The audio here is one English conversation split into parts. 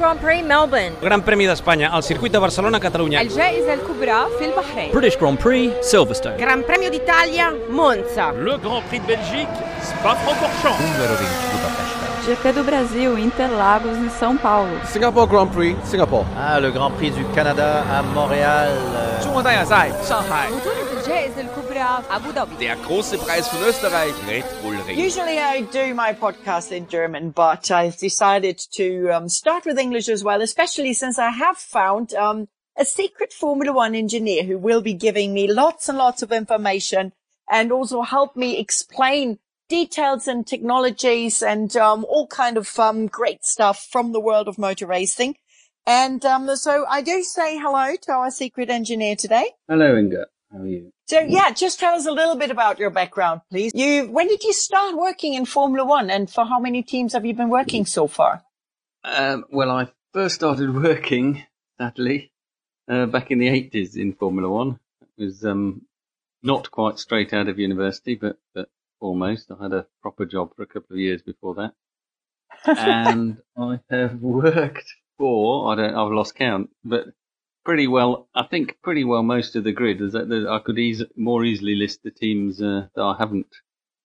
Grand Prix Melbourne Gran Premi d'Espanya al circuit de Barcelona, Catalunya. الجائزة الكبرى في البحرين British Grand Prix, Silverstone. Gran Premio d'Italia Monza Le Grand Prix de Belgique, Spa-Francorchamps. GP do Brasil, Interlagos e São Paulo Singapore Grand Prix, Singapore. Ah, le Grand Prix du Canada à Montréal. euh, 中 Der große Preis von Österreich, Red Bull Ring. Usually I do my podcast in German, but I've decided to um, start with English as well, especially since I have found um, a secret Formula One engineer who will be giving me lots and lots of information and also help me explain details and technologies and um, all kind of um, great stuff from the world of motor racing. And um, so I do say hello to our secret engineer today. Hello, Inga. How are you? So yeah, just tell us a little bit about your background, please. You, when did you start working in Formula One and for how many teams have you been working so far? Um, well, I first started working, sadly, uh, back in the 80s in Formula One. It was um, not quite straight out of university, but, but almost. I had a proper job for a couple of years before that. and I have worked for, I don't, I've lost count, but pretty well, I think pretty well most of the grid. There's, there's, I could eas- more easily list the teams uh, that I haven't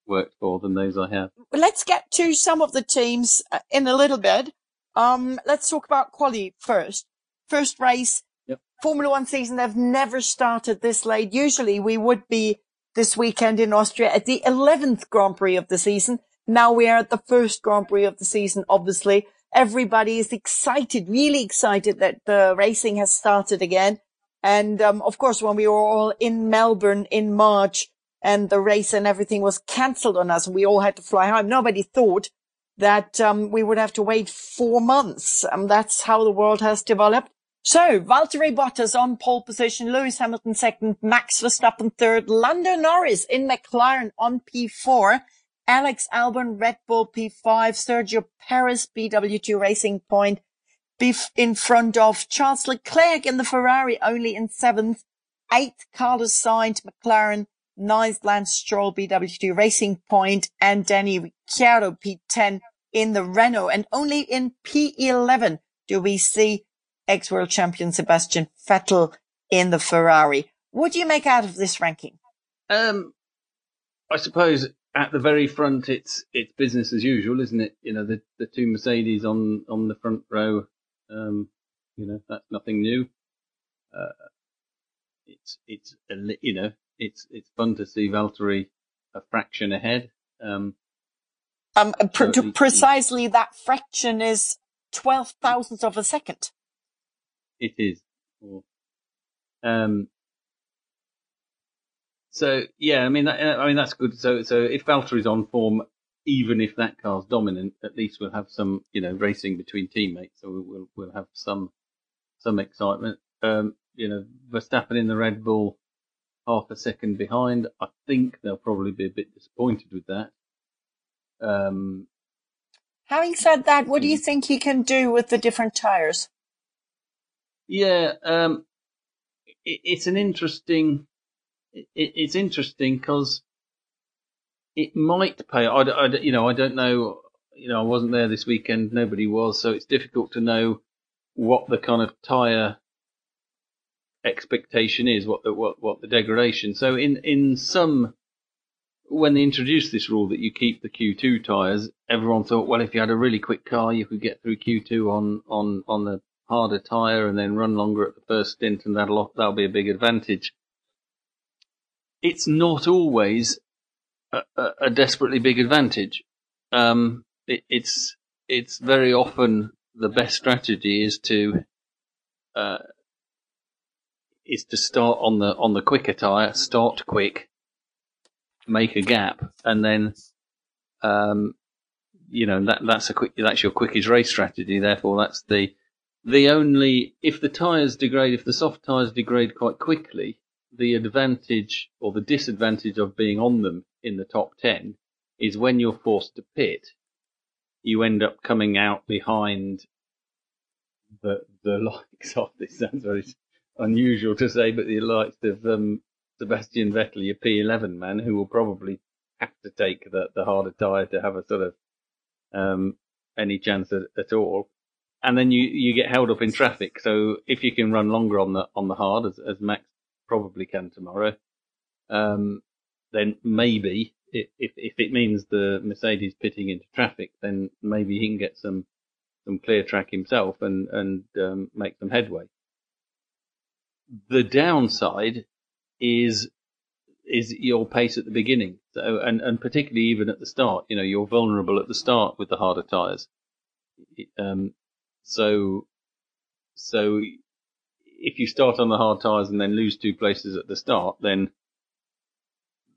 worked for than those I have. Let's get to some of the teams uh, in a little bit. Um, let's talk about quali first. First race, Yep. Formula One season. They've never started this late. Usually we would be this weekend in Austria at the 11th Grand Prix of the season. Now we are at the first Grand Prix of the season, obviously. Everybody is excited, really excited that the racing has started again. And, um, of course, when we were all in Melbourne in March and the race and everything was cancelled on us and we all had to fly home, nobody thought that, um, we would have to wait four months. And that's how the world has developed. So, Valtteri Bottas on pole position, Lewis Hamilton second, Max Verstappen third, Lando Norris in McLaren on P4, Alex Albon Red Bull P5, Sergio Perez BWT Racing Point in front of Charles Leclerc in the Ferrari only in seventh, eighth Carlos Sainz McLaren, ninth Lance Stroll BWT Racing Point and Danny Ricciardo P10 in the Renault and only in P11 do we see ex-world champion Sebastian Vettel in the Ferrari. What do you make out of this ranking? Um, I suppose at the very front, it's it's business as usual, isn't it? You know, the the two Mercedes on on the front row. Um, you know, that's nothing new. Uh, it's it's you know, it's it's fun to see Valtteri a fraction ahead. Um, Um, pr- So to he- precisely that fraction is twelve thousandths of a second. It is. Or, Um. So yeah, I mean, that, uh, I mean that's good. So so if Valtteri's on form, even if that car's dominant, at least we'll have some, you know, racing between teammates. So we'll we'll, we'll have some some excitement. Um, you know, Verstappen in the Red Bull, half a second behind. I think they'll probably be a bit disappointed with that. Um, Having said that, what do you think he can do with the different tires? Yeah, um, it, it's an interesting. It, it's interesting because it might pay. I, I you know, I don't know. You know, I wasn't there this weekend. Nobody was, so it's difficult to know what the kind of tire expectation is. What the what what the degradation. So in in some. When they introduced this rule that you keep the Q2 tires, everyone thought, well, if you had a really quick car, you could get through Q2 on on on the harder tire and then run longer at the first stint, and that'll that'll be a big advantage. It's not always a, a, a desperately big advantage. Um, it, it's it's very often the best strategy is to uh, is to start on the on the quicker tire, start quick, make a gap, and then um, you know that that's a quick that's your quickest race strategy. Therefore, that's the the only if the tires degrade, if the soft tires degrade quite quickly, the advantage or the disadvantage of being on them in the top ten is when you're forced to pit, you end up coming out behind the the likes of this sounds very unusual to say, but the likes of um, Sebastian Vettel, your P11 man, who will probably have to take the, the harder tyre to have a sort of um, any chance at, at all. and then you, you get held up in traffic. So if you can run longer on the on the hard, as, as Max probably can tomorrow, um, then maybe if, if it means the Mercedes pitting into traffic, then maybe he can get some some clear track himself and and um, make some headway. The downside is is your pace at the beginning. So, and, and particularly even at the start, you know, you're vulnerable at the start with the harder tyres. Um, so, so if you start on the hard tyres and then lose two places at the start, then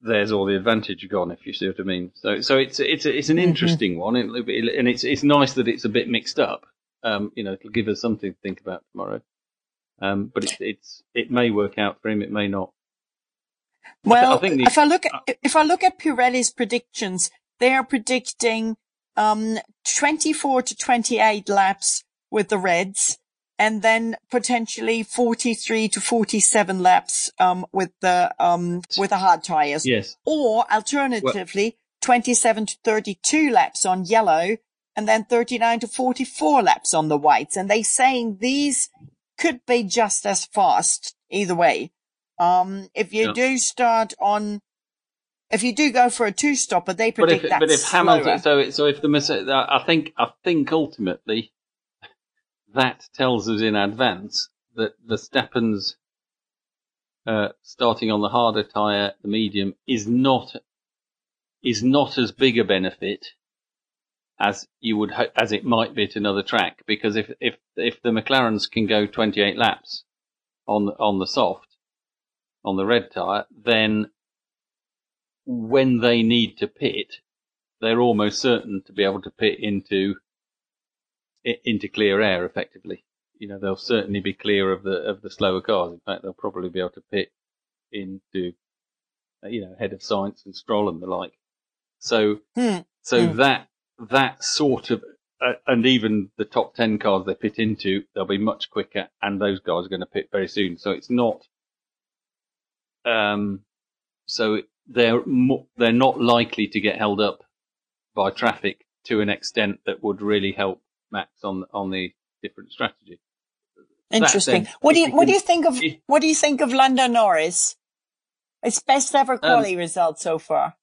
there's all the advantage gone, if you see what I mean. So, so it's, it's, it's an Mm-hmm. interesting one and it's, it's nice that it's a bit mixed up. Um, you know, it'll give us something to think about tomorrow. Um, but it's, it's, it may work out for him, it may not. Well, I think the- if I look at if I look at Pirelli's predictions, they are predicting um, 24 to 28 laps with the Reds, and then potentially 43 to 47 laps um, with the um, with the hard tires. Yes. Or alternatively, 27 to 32 laps on yellow, and then 39 to 44 laps on the whites. And they're saying these could be just as fast either way. Um, if you Yeah. do start on, if you do go for a two stopper, they But predict if, that's but if Hamilton, slower. so so if the I think I think ultimately that tells us in advance that Verstappen's uh, starting on the harder tyre, the medium, is not is not as big a benefit as you would ho- as it might be at another track because if if if the McLarens can go 28 laps on the, on the soft on the red tyre, then when they need to pit, they're almost certain to be able to pit into into clear air effectively. You know, they'll certainly be clear of the of the slower cars. In fact, they'll probably be able to pit into uh, you know ahead of Sainz and Stroll and the like. So Hmm. so Hmm. that that sort of uh, and even the top ten cars they pit into, they'll be much quicker, and those guys are going to pit very soon. So it's not. Um, so they're mo- they're not likely to get held up by traffic to an extent that would really help Max on on the different strategy. Interesting. said, What do you we what do you think of if- what do you think of Lando Norris? It's best ever Um, quali result so far.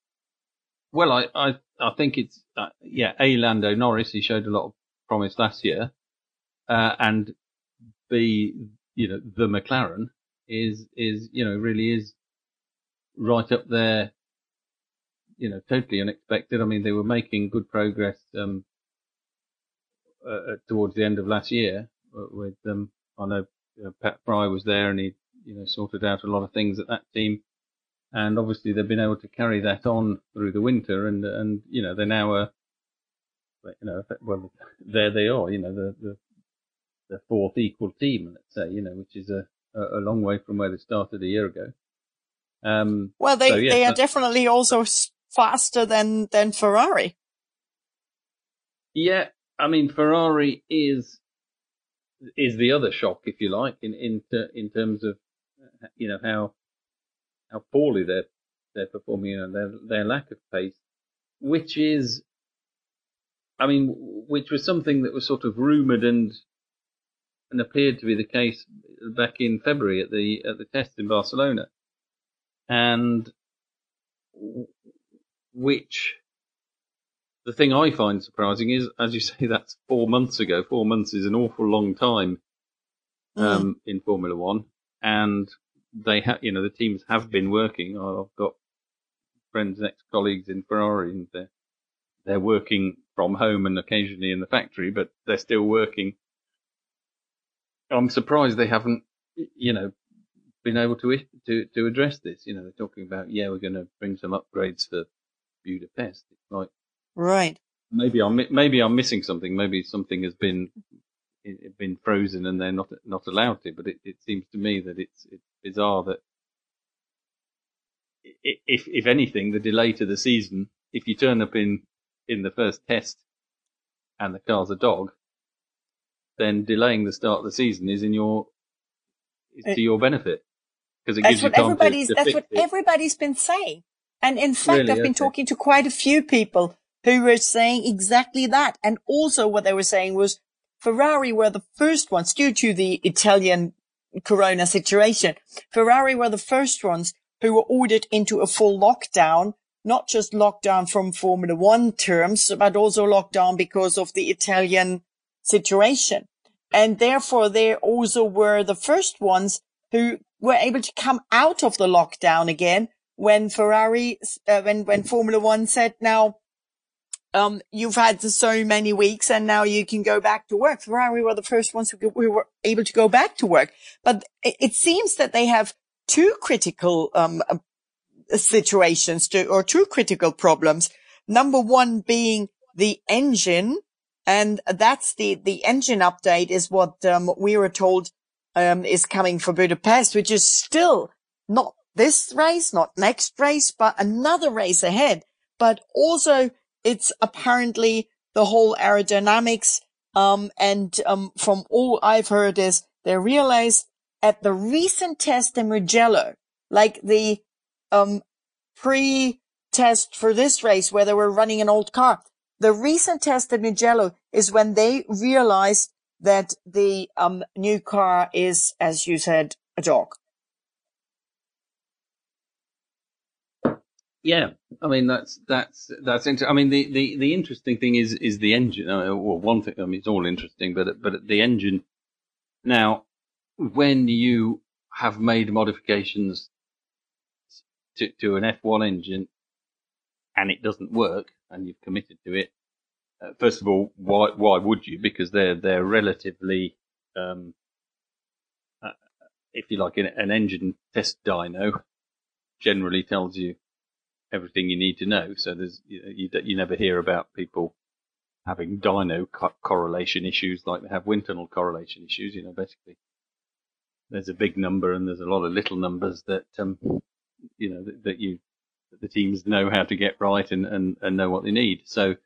Well, I I, I think it's uh, yeah. A Lando Norris, he showed a lot of promise last year, uh, and B, you know, the McLaren is is you know really is right up there. You know, totally unexpected. I mean, they were making good progress um, uh, uh, towards the end of last year uh, with them. I know uh, Pat Fry was there, and he you know sorted out a lot of things at that team and obviously they've been able to carry that on through the winter, and and you know they're now a, you know, well there they are, you know the the, the fourth equal team, let's say, you know, which is a a a long way from where they started a year ago. Um, Well, they so, yeah, they are definitely also faster than than Ferrari. Yeah, I mean Ferrari is is the other shock, if you like, in in in terms of uh, you know how how poorly they're they're performing and their their lack of pace, which is, I mean, which was something that was sort of rumored and and appeared to be the case back in February at the at the test in Barcelona, and which the thing I find surprising is, as you say, that's four months ago. Four months is an awful long time um, in Formula One, and they have, you know, the teams have been working. I've got friends, ex-colleagues in Ferrari, and they're they're working from home and occasionally in the factory, but they're still working. I'm surprised they haven't, you know, been able to to to address this. You know, they're talking about, yeah, we're going to bring some upgrades for Budapest. It's like Right. maybe I'm maybe I'm missing something. Maybe something has been been frozen and they're not not allowed to. But it, it seems to me that it's it's bizarre that if if anything, the delay to the season, if you turn up in in the first test and the car's a dog, then delaying the start of the season is in your is eh, to your benefit because it That's gives you what time to, everybody's to that's what it. everybody's been saying. And in fact, Really? I've been talking to quite a few people who were saying exactly that. And also what they were saying was Ferrari were the first ones due to the Italian corona situation. Ferrari were the first ones who were ordered into a full lockdown, not just lockdown from Formula One terms, but also lockdown because of the Italian situation. And therefore they also were the first ones who were able to come out of the lockdown again when Ferrari, uh, when, when Formula One said now, um, you've had so many weeks and now you can go back to work. Ferrari were the first ones who, who were able to go back to work. But it, it seems that they have two critical, um, uh, situations to, or two critical problems. Number one being the engine. And that's the, the engine update is what, um, we were told, um, is coming for Budapest, which is still not this race, not next race, but another race ahead. But also it's apparently the whole aerodynamics. Um, and, um, from all I've heard is they realized at the recent test in Mugello, like the, um, pre-test for this race where they were running an old car. The recent test in Mugello is when they realized that the, um, new car is, as you said, a dog. Yeah, I mean that's that's that's interesting. I mean the, the, the interesting thing is is the engine. Uh, well, one thing. I mean it's all interesting, but but the engine. Now, when you have made modifications to to an F1 engine, and it doesn't work, and you've committed to it, uh, first of all, why why would you? Because they're they're relatively, um, uh, if you like, an, an engine test dyno generally tells you everything you need to know. So there's you, you, you never hear about people having dyno co- correlation issues like they have wind tunnel correlation issues. You know, basically there's a big number and there's a lot of little numbers that um, you know that, that you that the teams know how to get right and, and, and know what they need. So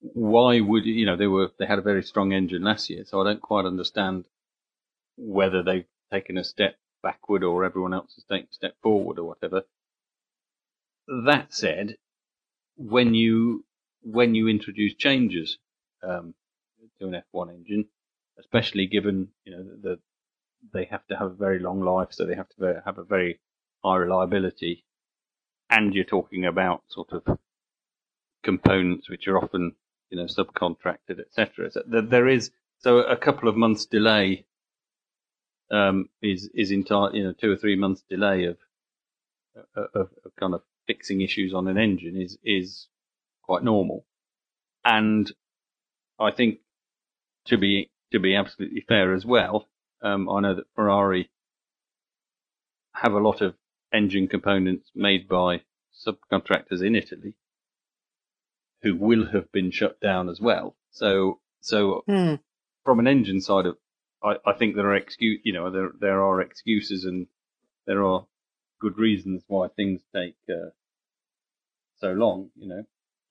why would you know they were they had a very strong engine last year, so I don't quite understand whether they've taken a step backward or everyone else has taken a step forward or whatever. That said, when you when you introduce changes um, to an F1 engine, especially given you know that they have to have a very long life, so they have to have a very high reliability, and you're talking about sort of components which are often you know subcontracted, etc. So there is so a couple of months delay um, is is entire you know two or three months delay of of, of kind of fixing issues on an engine is is quite normal. And I think to be to be absolutely fair as well, um, I know that Ferrari have a lot of engine components made by subcontractors in Italy who will have been shut down as well. So so hmm. from an engine side of I, I think there are excuse you know there there are excuses and there are good reasons why things take uh, so long, you know.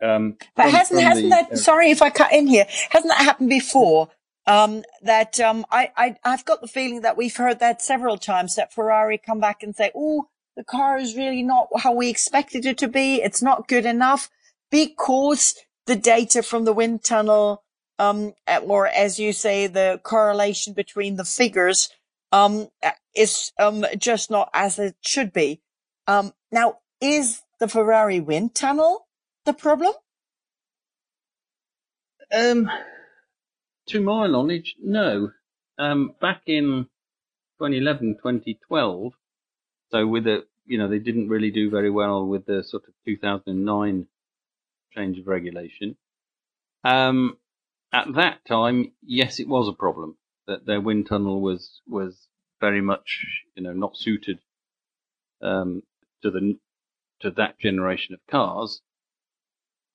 Um, but from, hasn't from hasn't the, that? uh, sorry if I cut in here. Hasn't that happened before? Um, that um, I, I I've got the feeling that we've heard that several times. That Ferrari come back and say, "Oh, the car is really not how we expected it to be. It's not good enough because the data from the wind tunnel, um, or as you say, the correlation between the figures, um, is um just not as it should be." Um, now, is the Ferrari wind tunnel the problem? Um, to my knowledge, no. Um, back in 2011, 2012, so with the, you know, they didn't really do very well with the sort of 2009 change of regulation. Um, at that time, yes, it was a problem that their wind tunnel was, was very much, you know, not suited, um, to the to that generation of cars.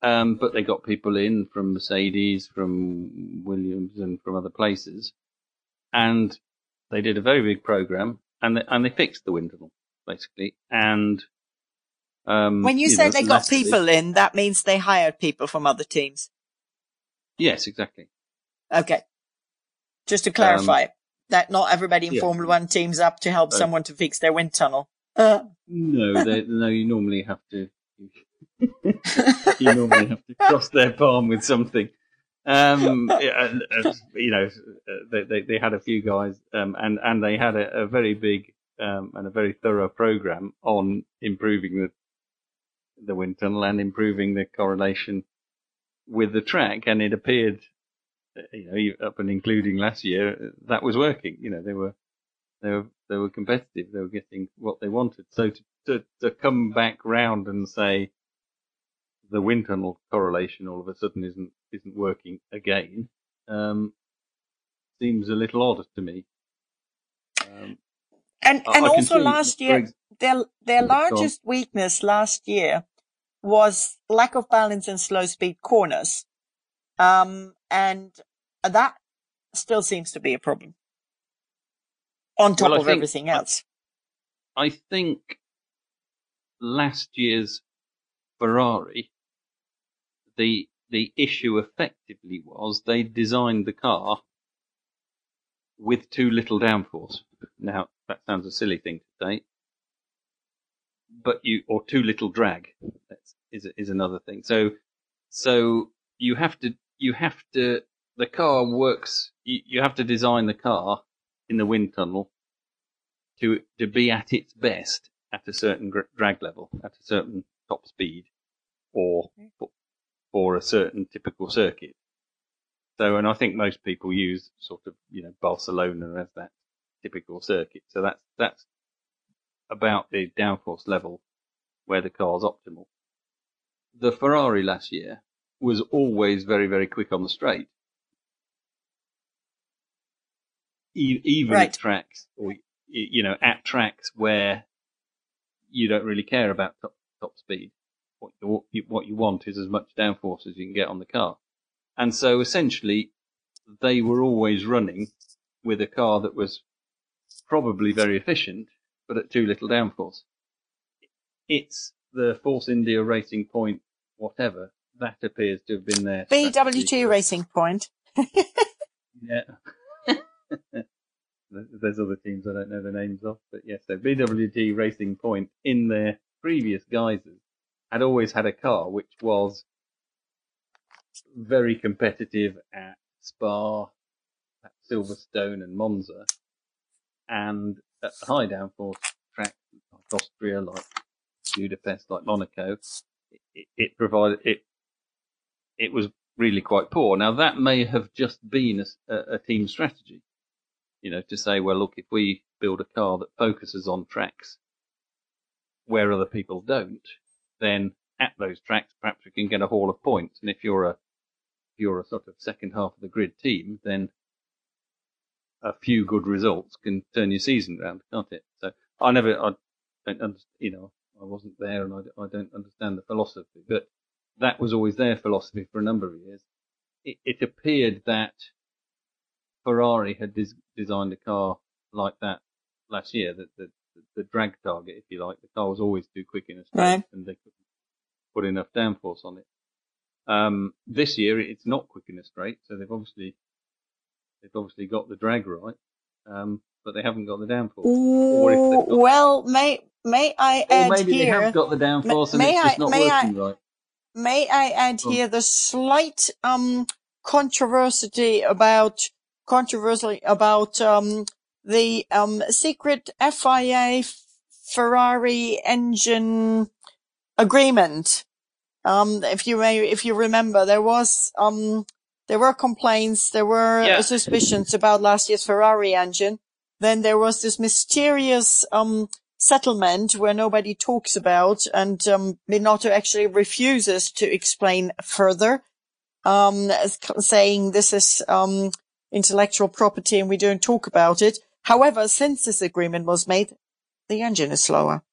Um, but they got people in from Mercedes, from Williams, and from other places, and they did a very big program, and they, and they fixed the wind tunnel basically. And um, When you, know, say they got people in, that means they hired people from other teams. yes, exactly. Okay. Just to clarify that not everybody in yeah. Formula One teams up to help Uh, someone to fix their wind tunnel. Uh, No, they, no, you normally have to. you normally have to cross their palm with something. Um, and, uh, you know, they, they, they had a few guys, um, and, and they had a, a very big, um, and a very thorough program on improving the, the wind tunnel and improving the correlation with the track. And it appeared, uh, you know, up and including last year, that was working. You know, they were, they were, they were competitive. They were getting what they wanted. So to, to, to come back round and say the wind tunnel correlation all of a sudden isn't, isn't working again, um, seems a little odd to me. Um, And I- and I also last year, their their largest weakness last year was lack of balance in slow speed corners, um, and that still seems to be a problem. On top Well, of think- everything else, I think last year's Ferrari, the the issue effectively was they designed the car with too little downforce. Now that sounds a silly thing to say, but you or too little drag that's, is is another thing. So so you have to you have to the car works. You, you have to design the car in the wind tunnel to to be at its best at a certain drag level, at a certain top speed, or for a certain typical circuit. So, and I think most people use sort of you know Barcelona as that typical circuit. So that's that's about the downforce level where the car's optimal. The Ferrari last year was always very very quick on the straight. Even Right. at tracks or you know at tracks where you don't really care about top, top speed. What you, what you want is as much downforce as you can get on the car. And so essentially they were always running with a car that was probably very efficient, but at too little downforce. It's the Force India Racing Point, whatever, that appears to have been BWT for- Racing Point. yeah. There's other teams I don't know the names of, but yes, so BWT Racing Point in their previous guises had always had a car which was very competitive at Spa, at Silverstone and Monza, and at the high downforce tracks like Austria, like Budapest, like Monaco, it, it, provided it. It was really quite poor. Now that may have just been a, a team strategy, you know, to say, well, look, if we build a car that focuses on tracks where other people don't, then at those tracks, perhaps we can get a haul of points. And if you're a, if you're a sort of second half of the grid team, then a few good results can turn your season round, can't it? So I never, I don't, under, you know, I wasn't there and I, I don't understand the philosophy, but that was always their philosophy for a number of years. It, it appeared that Ferrari had des- designed a car like that last year, that the, the drag target, if you like, the car was always too quick in a straight Right. and they couldn't put enough downforce on it. Um, this year it's not quick in a straight, so they've obviously, they've obviously got the drag right, um, but they haven't got the downforce. Or if got- Well, may may I add maybe here? they have got the downforce and may it's just I- not may I- working right. May I add Oh. here the slight um controversy about controversy about um the um secret FIA Ferrari engine agreement. Um if you may if you remember there was um there were complaints, there were Yeah. suspicions about last year's Ferrari engine. Then there was this mysterious um settlement where nobody talks about and um, Binotto actually refuses to explain further, um, saying this is um, intellectual property and we don't talk about it. However, since this agreement was made, the engine is slower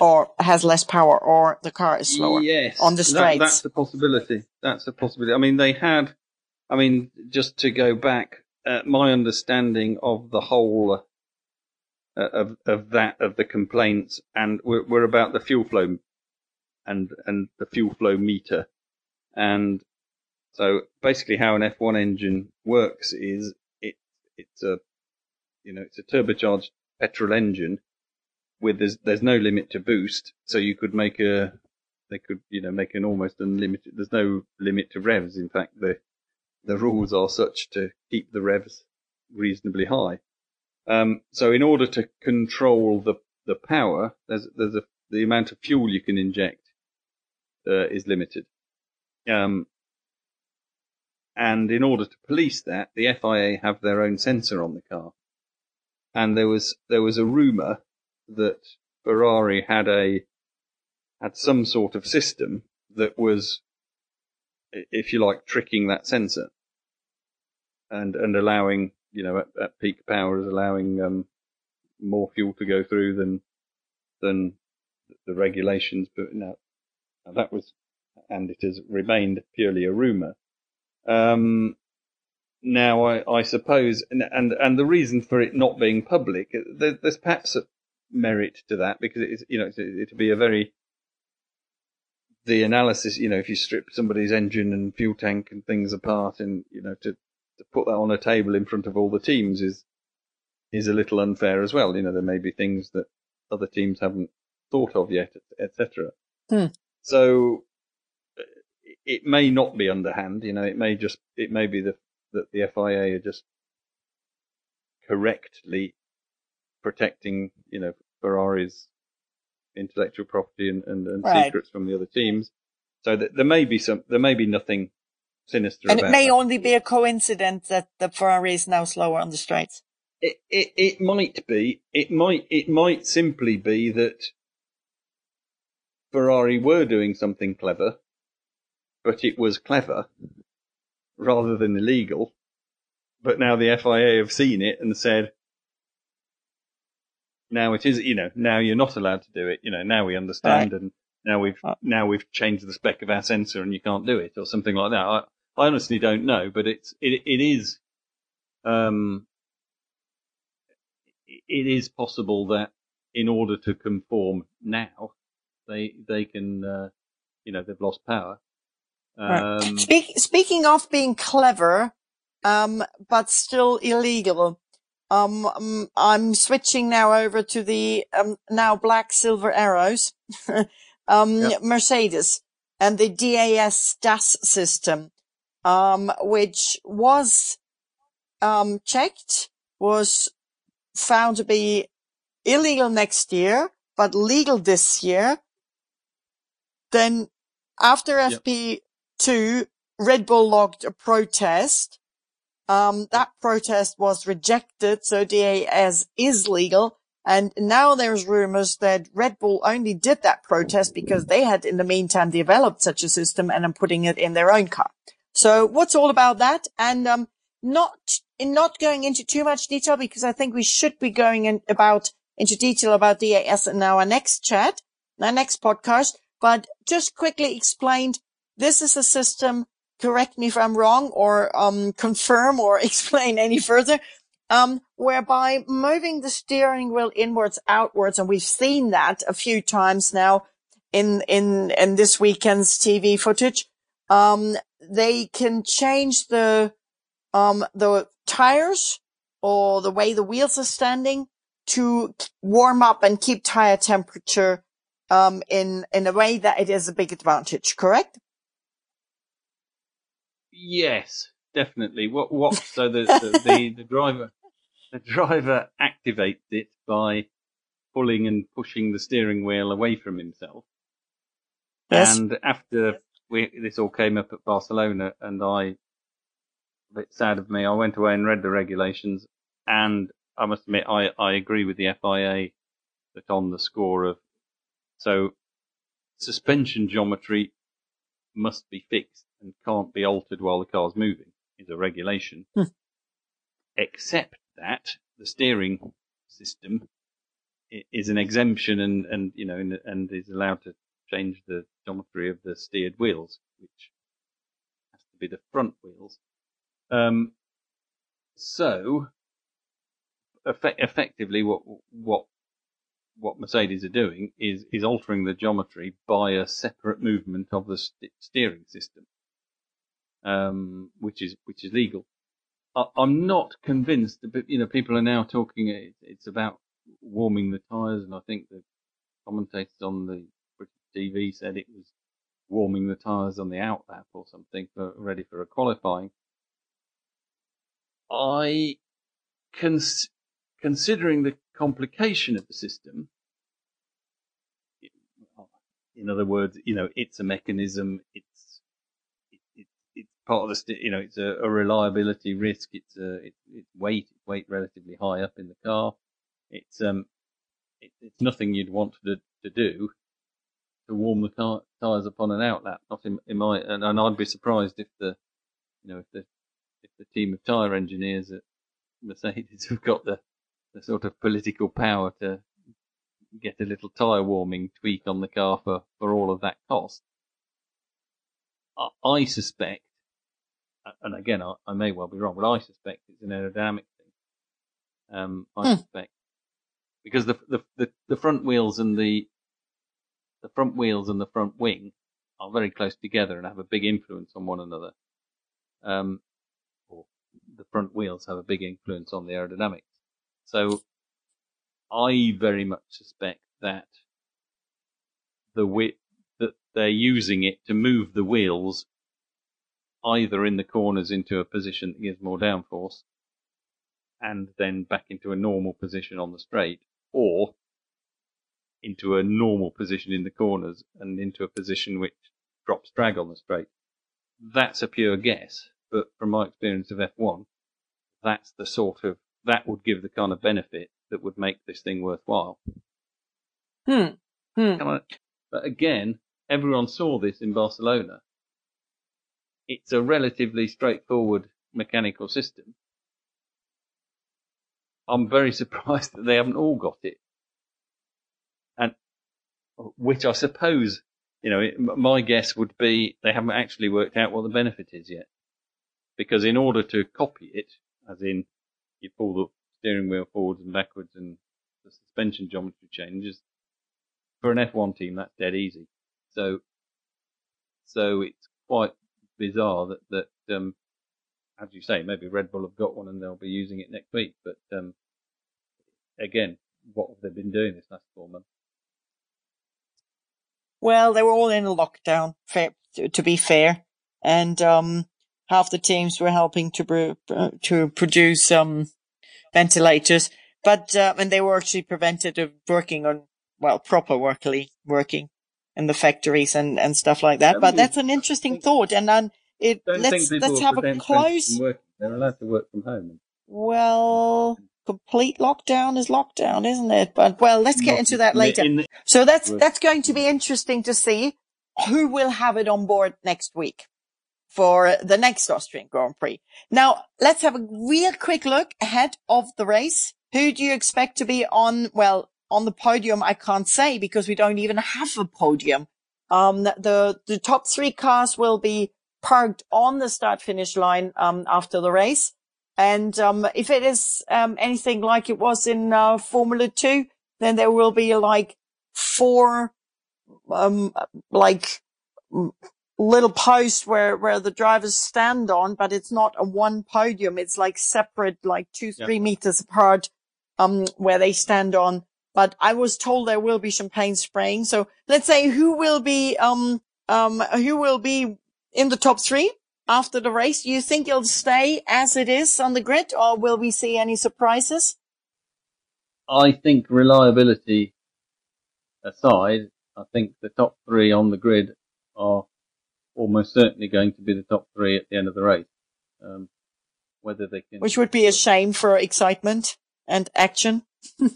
or has less power or the car is slower. Yes, on the that- straights. that's a possibility. That's a possibility. I mean, they had. I mean, just to go back, uh, my understanding of the whole uh, of of that of the complaints, and we're, we're about the fuel flow and and the fuel flow meter, and so basically how an F1 engine works is it it's a you know it's a turbocharged petrol engine with there's there's no limit to boost, so you could make a they could you know make an almost unlimited. There's no limit to revs. In fact, the the rules are such to keep the revs reasonably high. Um, so in order to control the the power, there's there's a the amount of fuel you can inject uh, is limited. Um, and in order to police that, the FIA have their own sensor on the car. And there was there was a rumor that Ferrari had a had some sort of system that was, if you like, tricking that sensor and and allowing you know at, at peak powers allowing um, more fuel to go through than than the regulations. But now, now that was and it has remained purely a rumor. Um, now, I, I suppose, and, and, and the reason for it not being public, there, there's perhaps a merit to that because it's, you know, it, it'd be a very, the analysis, you know, if you strip somebody's engine and fuel tank and things apart and, you know, to, to put that on a table in front of all the teams is, is a little unfair as well. You know, there may be things that other teams haven't thought of yet, etc. Hmm. So it may not be underhand. You know, it may just it may be the, that the FIA are just correctly protecting you know Ferrari's intellectual property and, and, and Right. secrets from the other teams. So that there may be some there may be nothing sinister And about it may that. only be a coincidence that the Ferrari is now slower on the straights. It, it it might be. It might it might simply be that Ferrari were doing something clever, but it was clever rather than illegal. But now the FIA have seen it and said, now it is, you know, now you're not allowed to do it. You know, now we understand and now we've, Uh. now we've changed the spec of our sensor and you can't do it or something like that. I, I honestly don't know, but it's, it, it is, um, it is possible that in order to conform now, they, they can, uh, you know, they've lost power. Right. Um, Speak, speaking of being clever, um, but still illegal, um, I'm switching now over to the um, now black silver arrows, um, Yep. Mercedes and the DAS DAS system, um, which was um, checked, was found to be illegal next year, but legal this year. Then after Yep. FP2, Red Bull logged a protest. Um, that protest was rejected, so DAS is legal. And now there's rumors that Red Bull only did that protest because they had in the meantime developed such a system and are putting it in their own car. So what's all about that? And, um, not, in not going into too much detail because I think we should be going in about, into detail about DAS in our next chat, our next podcast, but just quickly explained, this is a system, correct me if I'm wrong or, um, confirm or explain any further, um, whereby moving the steering wheel inwards, outwards, and we've seen that a few times now in, in, in this weekend's TV footage, um, they can change the, um, the tires or the way the wheels are standing to warm up and keep tire temperature, um, in, in a way that it is a big advantage, correct? Yes, definitely. What what? So the the, the, the driver the driver activates it by pulling and pushing the steering wheel away from himself. Yes. And after we, this all came up at Barcelona, and I, a bit sad of me, I went away and read the regulations, and I must admit, I, I agree with the FIA that on the score of, so suspension geometry must be fixed and can't be altered while the car's moving is a regulation. Hmm. Except that the steering system is an exemption and, and you know, and, is allowed to change the geometry of the steered wheels, which has to be the front wheels. Um, so, effe- effectively, what what what Mercedes are doing is is altering the geometry by a separate movement of the st- steering system, um, which is which is legal. I, I'm not convinced. But you know, people are now talking. It, it's about warming the tyres, and I think the commentators on the British TV said it was warming the tyres on the out lap or something for ready for a qualifying. I, cons- considering the complication of the system, in other words, you know, it's a mechanism, it's, it, it, it's part of the, you know, it's a, a reliability risk, it's a, it, it's weight, weight relatively high up in the car. It's, um, it, it's nothing you'd want to, to do to warm the car, tires upon an outlap. Not in, in my, and, and I'd be surprised if the, you know, if the, if the team of tire engineers at Mercedes have got the, the sort of political power to get a little tyre warming tweak on the car for, for all of that cost. I, I suspect, and again, I, I, may well be wrong, but I suspect it's an aerodynamic thing. Um, I hmm. suspect because the, the, the, the front wheels and the, the front wheels and the front wing are very close together and have a big influence on one another. Um, or the front wheels have a big influence on the aerodynamics. So I very much suspect that the wi- that they're using it to move the wheels either in the corners into a position that gives more downforce and then back into a normal position on the straight or into a normal position in the corners and into a position which drops drag on the straight. That's a pure guess, but from my experience of F1, that's the sort of, that would give the kind of benefit that would make this thing worthwhile. Hmm. Hmm. But again, everyone saw this in Barcelona. It's a relatively straightforward mechanical system. I'm very surprised that they haven't all got it. And, which I suppose, you know, my guess would be they haven't actually worked out what the benefit is yet. Because in order to copy it, as in you pull the steering wheel forwards and backwards and the suspension geometry changes. For an F1 team, that's dead easy. So, so it's quite bizarre that, that, um, as you say, maybe Red Bull have got one and they'll be using it next week. But, um, again, what have they been doing this last four months? Well, they were all in a lockdown, fair, to be fair. And, um, half the teams were helping to, to produce, um, ventilators, but uh, and they were actually prevented of working on well proper workly working in the factories and and stuff like that. But that's an interesting thought, and then it let's let's have a close. They're allowed to work from home. Well, complete lockdown is lockdown, isn't it? But well, let's get into that later. So that's that's going to be interesting to see who will have it on board next week for the next Austrian Grand Prix. Now, let's have a real quick look ahead of the race. Who do you expect to be on, well, on the podium? I can't say because we don't even have a podium. Um, the, the top three cars will be parked on the start finish line, um, after the race. And, um, if it is, um, anything like it was in, uh, Formula two, then there will be like four, um, like little post where, where the drivers stand on, but it's not a one podium. It's like separate, like two, three meters apart, um, where they stand on. But I was told there will be champagne spraying. So let's say who will be, um, um, who will be in the top three after the race? Do you think it'll stay as it is on the grid or will we see any surprises? I think reliability aside, I think the top three on the grid are almost certainly going to be the top three at the end of the race. Um, whether they can, which would be a shame for excitement and action.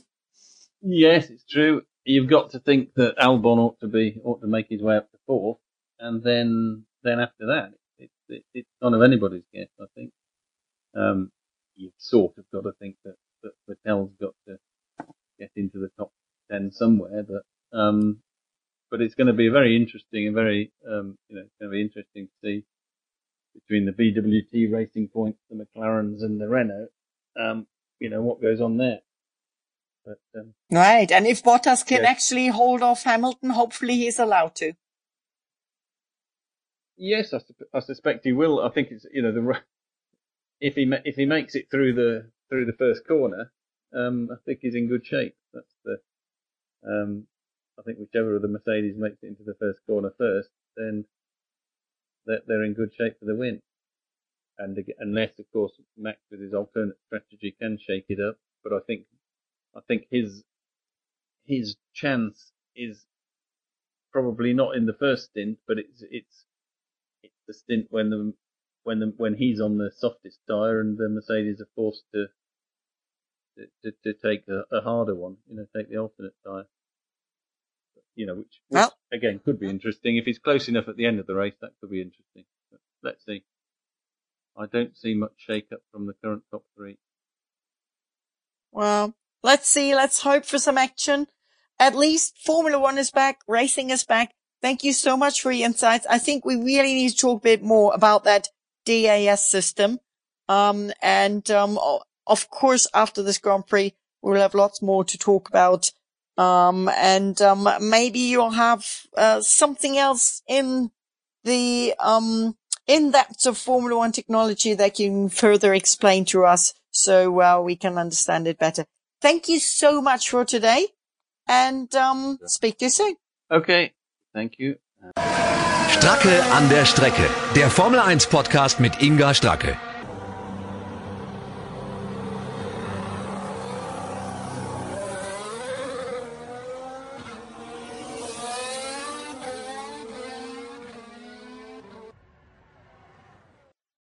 yes, it's true. You've got to think that Albon ought to be ought to make his way up to fourth, and then then after that, it's it, it's kind of anybody's guess. I think. Um, you've sort of got to think that that Vettel's got to get into the top ten somewhere, but um, but it's going to be very interesting and very, um, you know, it's going to be interesting to see between the BWT Racing Points, the McLarens, and the Renault, um, you know, what goes on there. But, um, right, and if Bottas can yes. actually hold off Hamilton, hopefully he's allowed to. Yes, I, I suspect he will. I think it's you know the if he if he makes it through the through the first corner, um, I think he's in good shape. That's the um, I think whichever of the Mercedes makes it into the first corner first, then they're, they're in good shape for the win. and unless, of course, Max with his alternate strategy can shake it up. But I think, I think his his chance is probably not in the first stint, but it's it's it's the stint when the when the when he's on the softest tire and the Mercedes are forced to to, to take a, a harder one, you know, take the alternate tire. You know, which, which Well- again could be interesting if he's close enough at the end of the race. That could be interesting. But let's see. I don't see much shake up from the current top three. Well, let's see. Let's hope for some action. At least Formula One is back. Racing is back. Thank you so much for your insights. I think we really need to talk a bit more about that DAS system. Um, and, um, of course, after this Grand Prix, we'll have lots more to talk about. Um, and, um, maybe you'll have, uh, something else in the, um, in that of Formula One technology that you can further explain to us so uh, we can understand it better. Thank you so much for today and um, speak to you soon. Okay, thank you. Stracke an der Strecke. Der Formel 1 Podcast mit Inga Stracke.